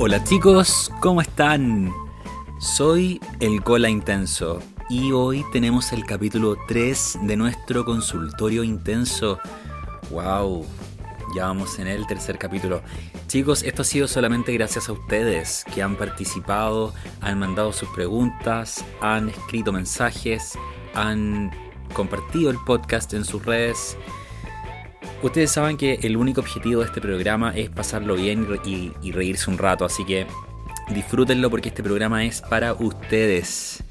Hola chicos, ¿cómo están? Soy el Cola Intenso y hoy tenemos el capítulo 3 de nuestro consultorio intenso. ¡Wow! Ya vamos en el tercer capítulo. Chicos, esto ha sido solamente gracias a ustedes que han participado, han mandado sus preguntas, han escrito mensajes, han compartido el podcast en sus redes. Ustedes saben que el único objetivo de este programa es pasarlo bien y, reírse un rato, así que disfrútenlo porque este programa es para ustedes.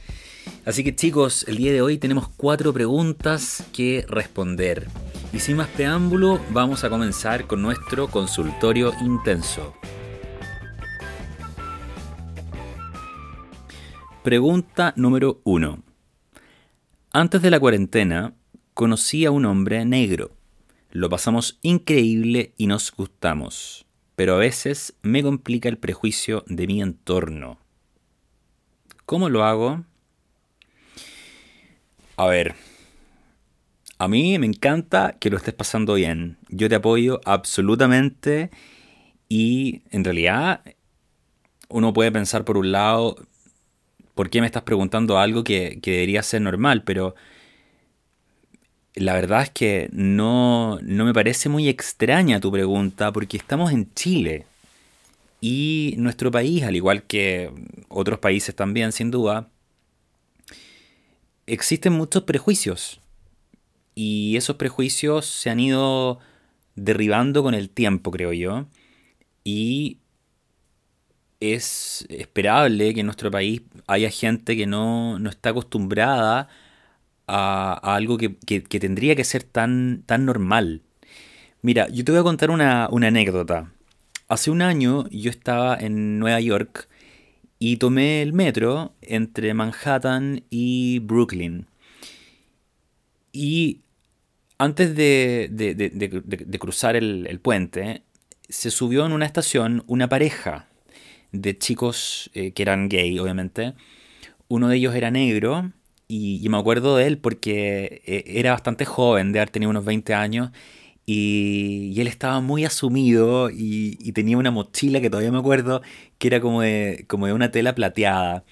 Así que chicos, el día de hoy tenemos cuatro preguntas que responder. Y sin más preámbulo, vamos a comenzar con nuestro consultorio intenso. Pregunta número 1. Antes de la cuarentena, conocí a un hombre negro. Lo pasamos increíble y nos gustamos, pero a veces me complica el prejuicio de mi entorno. ¿Cómo lo hago? A ver, a mí me encanta que lo estés pasando bien. Yo te apoyo absolutamente y en realidad uno puede pensar por un lado, ¿por qué me estás preguntando algo que, debería ser normal? Pero la verdad es que no, no me parece muy extraña tu pregunta porque estamos en Chile. Y nuestro país, al igual que otros países también, sin duda, existen muchos prejuicios y esos prejuicios se han ido derribando con el tiempo, creo yo. Y es esperable que en nuestro país haya gente que no, está acostumbrada a, algo que, tendría que ser tan, tan normal. Mira, yo te voy a contar una, una anécdota. Hace un año yo estaba en Nueva York y tomé el metro entre Manhattan y Brooklyn. Y antes de, cruzar el, puente, se subió en una estación una pareja de chicos eh, que eran gay, obviamente. Uno de ellos era negro y, me acuerdo de él porque eh, era bastante joven, de haber tenido unos 20 años. Y, él estaba muy asumido y, y, tenía una mochila que todavía me acuerdo que era como de, como de una tela plateada.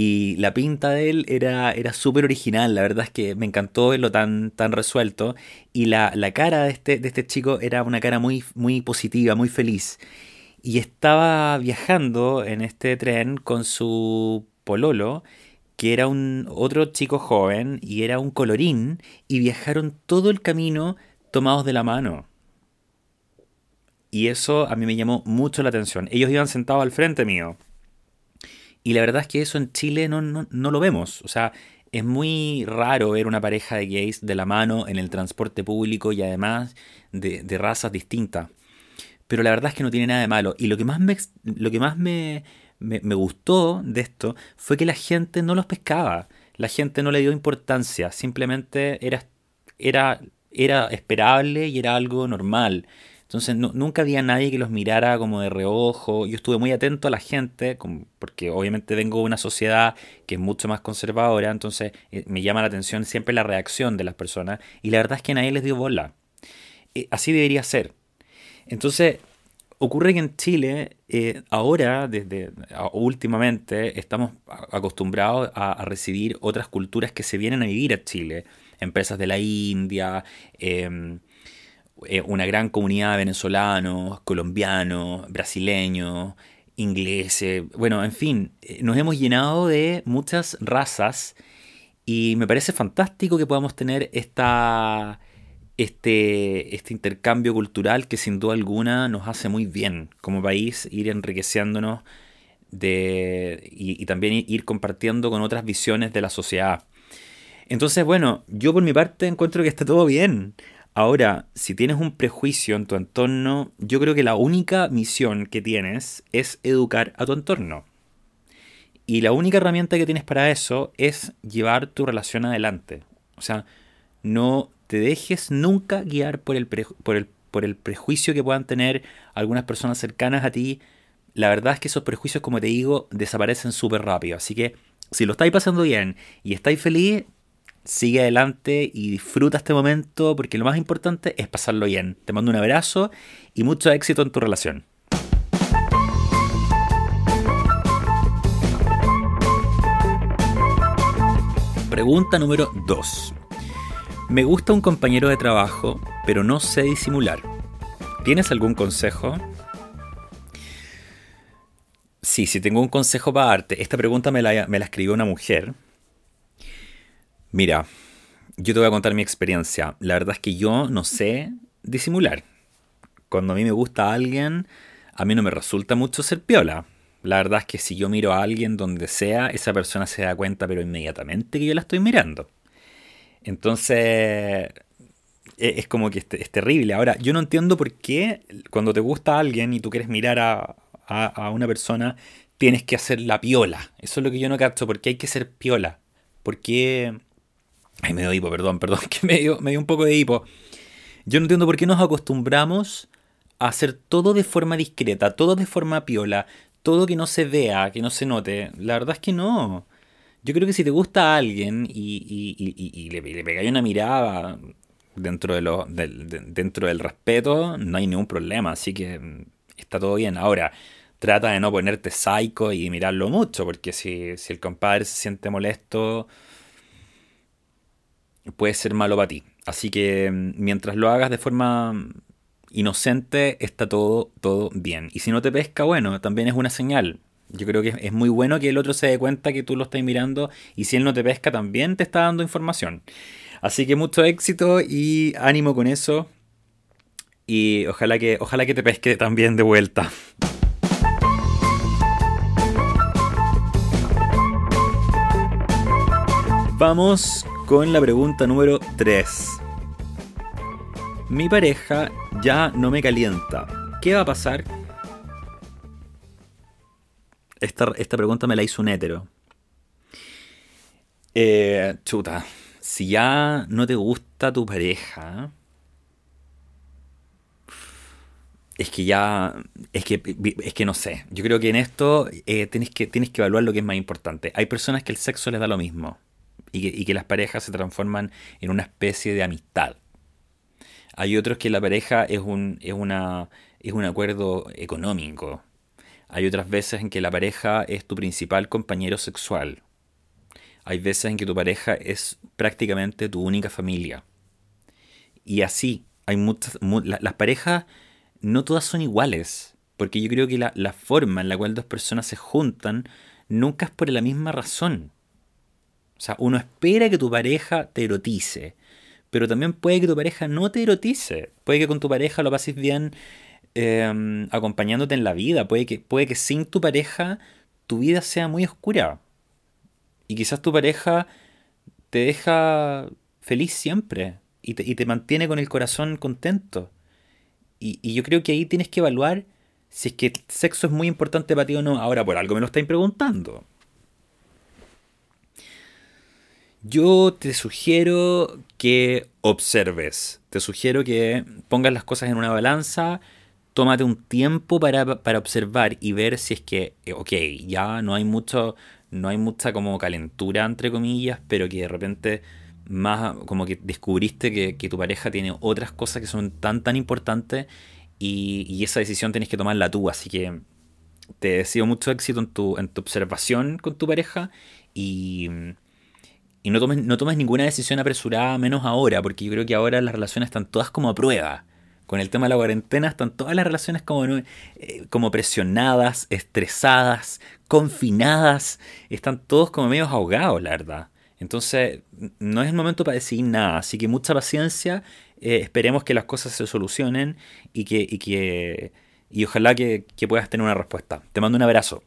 Y la pinta de él era, era súper original, la verdad es que me encantó verlo tan, tan resuelto. Y la, cara de este, de este chico era una cara muy, muy positiva, muy feliz. Y estaba viajando en este tren con su pololo, que era un otro chico joven y era un colorín, y viajaron todo el camino tomados de la mano. Y eso a mí me llamó mucho la atención. Ellos iban sentados al frente mío. Y la verdad es que eso en Chile no, no, lo vemos. O sea, es muy raro ver una pareja de gays de la mano en el transporte público y además de, razas distintas. Pero la verdad es que no tiene nada de malo. Y lo que más me, lo que más me, me, gustó de esto fue que la gente no los pescaba. La gente no le dio importancia. Simplemente era, era, era esperable y era algo normal. Entonces nunca había nadie que los mirara como de reojo. Yo estuve muy atento a la gente, porque obviamente vengo una sociedad que es mucho más conservadora, entonces eh, me llama la atención siempre la reacción de las personas. Y la verdad es que nadie les dio bola. Eh, así debería ser. Entonces, ocurre que en Chile, eh, ahora, desde últimamente, estamos acostumbrados a, recibir otras culturas que se vienen a vivir a Chile. Empresas de la India, em, eh, una gran comunidad de venezolanos, colombianos, brasileños, ingleses, bueno, en fin, eh, nos hemos llenado de muchas razas y me parece fantástico que podamos tener esta, este, este intercambio cultural que sin duda alguna nos hace muy bien como país, ir enriqueciéndonos de, y, y también ir compartiendo con otras visiones de la sociedad. Entonces, bueno, yo por mi parte encuentro que está todo bien. Ahora, si tienes un prejuicio en tu entorno, yo creo que la única misión que tienes es educar a tu entorno. Y la única herramienta que tienes para eso es llevar tu relación adelante. O sea, no te dejes nunca guiar por el, por, el, por el prejuicio que puedan tener algunas personas cercanas a ti. La verdad es que esos prejuicios, como te digo, desaparecen súper rápido. Así que si lo estáis pasando bien y estáis feliz, sigue adelante y disfruta este momento porque lo más importante es pasarlo bien. Te mando un abrazo y mucho éxito en tu relación. Pregunta número 2. Me gusta un compañero de trabajo, pero no sé disimular. ¿Tienes algún consejo? Sí, sí tengo un consejo para darte. Esta pregunta me la, me la escribió una mujer. Mira, yo te voy a contar mi experiencia. La verdad es que yo no sé disimular. Cuando a mí me gusta alguien, a mí no me resulta mucho ser piola. La verdad es que si yo miro a alguien donde sea, esa persona se da cuenta, pero inmediatamente que yo la estoy mirando. Entonces, e-, es como que es, terrible. Ahora, yo no entiendo por qué cuando te gusta alguien y tú quieres mirar a, a, una persona, tienes que hacer la piola. Eso es lo que yo no capto. ¿Por qué hay que ser piola? ¿Por qué Ay, me dio hipo, perdón, perdón, que me dio, me dio un poco de hipo. Yo no entiendo por qué nos acostumbramos a hacer todo de forma discreta, todo de forma piola, todo que no se vea, que no se note. La verdad es que no. Yo creo que si te gusta a alguien y, le, le pegáis una mirada dentro, de lo, dentro del respeto, no hay ningún problema. Así que mm, está todo bien. Ahora, trata de no ponerte psycho y mirarlo mucho, porque si, si el compadre se siente molesto puede ser malo para ti. Así que mm, mientras lo hagas de forma inocente, está todo, todo bien. Y si no te pesca, bueno, también es una señal. Yo creo que es muy bueno que el otro se dé cuenta que tú lo estás mirando y si él no te pesca también te está dando información. Así que mucho éxito y ánimo con eso. Y ojalá que, ojalá que te pesque también de vuelta. Vamos con la pregunta número 3. Mi pareja ya no me calienta. ¿Qué va a pasar? Esta, esta pregunta me la hizo un hétero. Eh, chuta, si ya no te gusta tu pareja, es que ya, es que, es que no sé. Yo creo que en esto eh, tienes, que, tienes que evaluar lo que es más importante. Hay personas que el sexo les da lo mismo y que, las parejas se transforman en una especie de amistad. Hay otros que la pareja es un, es una, es un acuerdo económico. Hay otras veces en que la pareja es tu principal compañero sexual. Hay veces en que tu pareja es prácticamente tu única familia. Y así, hay muchas, las parejas no todas son iguales, porque yo creo que la, la forma en la cual dos personas se juntan nunca es por la misma razón. O sea, uno espera que tu pareja te erotice, pero también puede que tu pareja no te erotice. Puede que con tu pareja lo pases bien em, acompañándote en la vida. Puede que, puede que sin tu pareja tu vida sea muy oscura. Y quizás tu pareja te deja feliz siempre y te, mantiene con el corazón contento. Y, y, yo creo que ahí tienes que evaluar si es que el sexo es muy importante para ti o no. Ahora, por algo me lo estáis preguntando. Yo te sugiero que observes, te sugiero que pongas las cosas en una balanza, tómate un tiempo para, observar y ver si es que, eh, ok, ya no hay mucho, no hay mucha como calentura entre comillas, pero que de repente más como que descubriste que, tu pareja tiene otras cosas que son tan tan importantes y, y, esa decisión tienes que tomarla tú, así que te deseo mucho éxito en tu, en tu observación con tu pareja y y no tomes, no tomes ninguna decisión apresurada, menos ahora, porque yo creo que ahora las relaciones están todas como a prueba. Con el tema de la cuarentena están todas las relaciones como, eh, como presionadas, estresadas, confinadas. Están todos como medio ahogados, la verdad. Entonces, no es el momento para decidir nada. Así que mucha paciencia. Eh, esperemos que las cosas se solucionen y que, y que y ojalá que puedas tener una respuesta. Te mando un abrazo.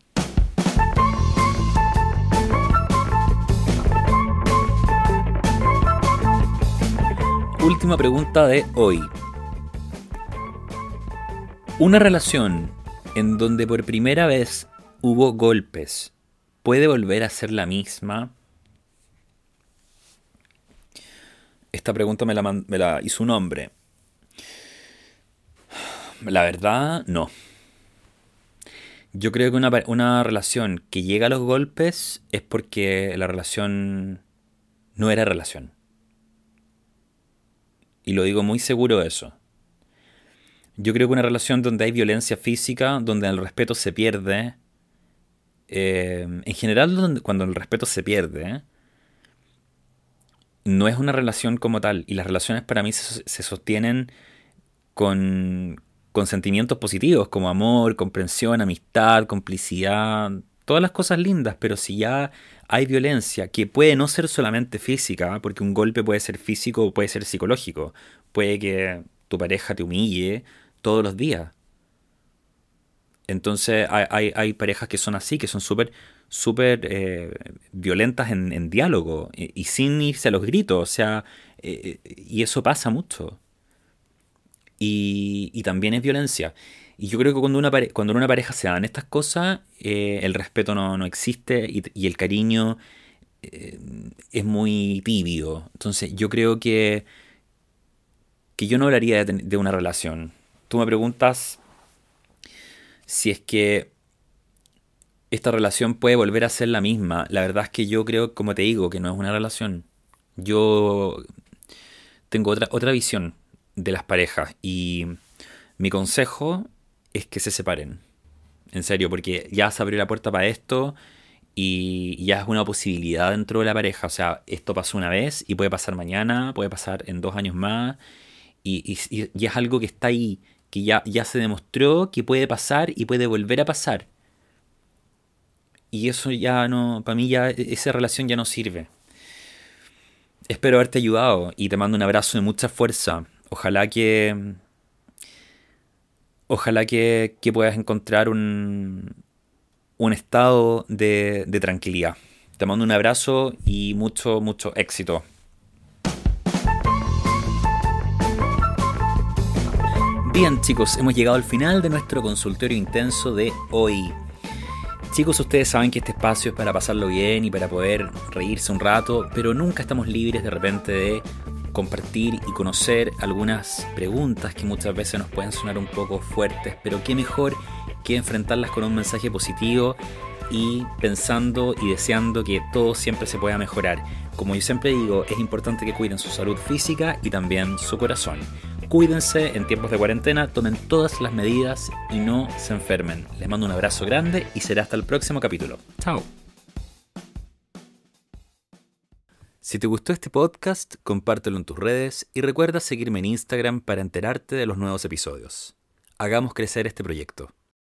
última pregunta de hoy. Una relación en donde por primera vez hubo golpes, ¿puede volver a ser la misma? Esta pregunta me la, hizo un hombre. La verdad, no. Yo creo que una, una, relación que llega a los golpes es porque la relación no era relación. Y lo digo muy seguro de eso. Yo creo que una relación donde hay violencia física, donde el respeto se pierde, eh, en general cuando el respeto se pierde, no es una relación como tal. Y las relaciones para mí se, se sostienen con, con sentimientos positivos como amor, comprensión, amistad, complicidad, todas las cosas lindas, pero si ya hay violencia, que puede no ser solamente física, porque un golpe puede ser físico o puede ser psicológico, puede que tu pareja te humille todos los días. Entonces hay, hay, parejas que son así, que son súper súper eh, violentas en, diálogo y, sin irse a los gritos, o sea, eh, y eso pasa mucho. Y, y, también es violencia. Y yo creo que cuando una, cuando en una pareja se dan estas cosas, eh, el respeto no, existe y, el cariño eh, es muy tibio. Entonces yo creo que, que yo no hablaría de, una relación. Tú me preguntas si es que esta relación puede volver a ser la misma. La verdad es que yo creo, como te digo, que no es una relación. Yo tengo otra, otra visión de las parejas y mi consejo es que se separen. En serio, porque ya se abrió la puerta para esto y ya es una posibilidad dentro de la pareja. O sea, esto pasó una vez y puede pasar mañana, puede pasar en dos años más. Y, y, es algo que está ahí, que ya, ya se demostró que puede pasar y puede volver a pasar. Y eso ya no, para mí ya esa relación ya no sirve. Espero haberte ayudado y te mando un abrazo de mucha fuerza. Ojalá que ojalá que, puedas encontrar un, un estado de, de tranquilidad. Te mando un abrazo y mucho, mucho éxito. Bien chicos, hemos llegado al final de nuestro consultorio intenso de hoy. Chicos, ustedes saben que este espacio es para pasarlo bien y para poder reírse un rato, pero nunca estamos libres de repente de compartir y conocer algunas preguntas que muchas veces nos pueden sonar un poco fuertes, pero qué mejor que enfrentarlas con un mensaje positivo y pensando y deseando que todo siempre se pueda mejorar. Como yo siempre digo, es importante que cuiden su salud física y también su corazón. Cuídense en tiempos de cuarentena, tomen todas las medidas y no se enfermen. Les mando un abrazo grande y será hasta el próximo capítulo. Chao. Si te gustó este podcast, compártelo en tus redes y recuerda seguirme en Instagram para enterarte de los nuevos episodios. Hagamos crecer este proyecto.